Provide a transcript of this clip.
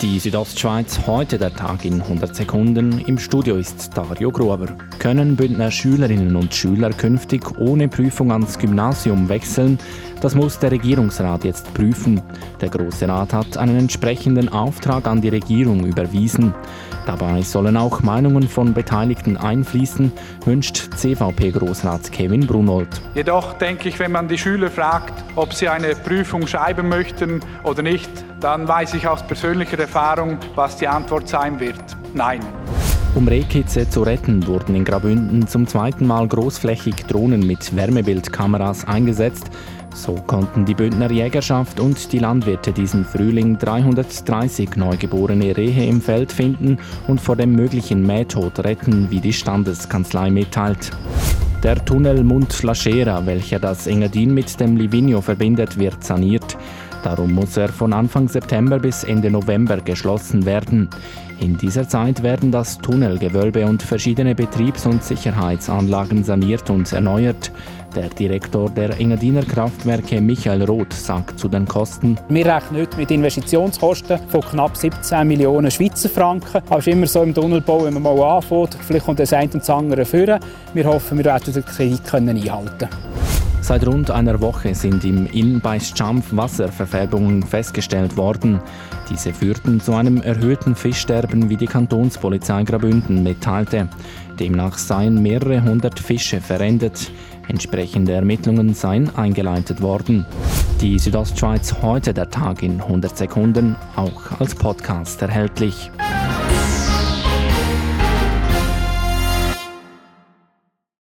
Die Südostschweiz, heute der Tag in 100 Sekunden. Im Studio ist Dario Gruber. Können Bündner Schülerinnen und Schüler künftig ohne Prüfung ans Gymnasium wechseln? Das muss der Regierungsrat jetzt prüfen. Der Große Rat hat einen entsprechenden Auftrag an die Regierung überwiesen. Dabei sollen auch Meinungen von Beteiligten einfließen, wünscht CVP-Großrat Kevin Brunold. Jedoch denke ich, wenn man die Schüler fragt, ob sie eine Prüfung schreiben möchten oder nicht, dann weiß ich aus persönlicher Erfahrung, was die Antwort sein wird. Nein. Um Rehkitze zu retten, wurden in Grabünden zum zweiten Mal großflächig Drohnen mit Wärmebildkameras eingesetzt. So konnten die Bündner Jägerschaft und die Landwirte diesen Frühling 330 neugeborene Rehe im Feld finden und vor dem möglichen Mähtod retten, wie die Standeskanzlei mitteilt. Der Tunnel Mund Laschera, welcher das Engadin mit dem Livigno verbindet, wird saniert. Darum muss er von Anfang September bis Ende November geschlossen werden. In dieser Zeit werden das Tunnelgewölbe und verschiedene Betriebs- und Sicherheitsanlagen saniert und erneuert. Der Direktor der Engadiner Kraftwerke Michael Roth sagt zu den Kosten. Wir rechnen heute mit Investitionskosten von knapp 17 Millionen Schweizer Franken. Es ist immer so im Tunnelbau, wenn man mal anfängt, vielleicht kommt das eine und das andere führen. Wir hoffen, wir werden den Kredit einhalten können. Seit rund einer Woche sind im Inn bei Schampf Wasserverfärbungen festgestellt worden. Diese führten zu einem erhöhten Fischsterben, wie die Kantonspolizei Grabünden mitteilte. Demnach seien mehrere hundert Fische verendet. Entsprechende Ermittlungen seien eingeleitet worden. Die Südostschweiz heute der Tag in 100 Sekunden, auch als Podcast erhältlich.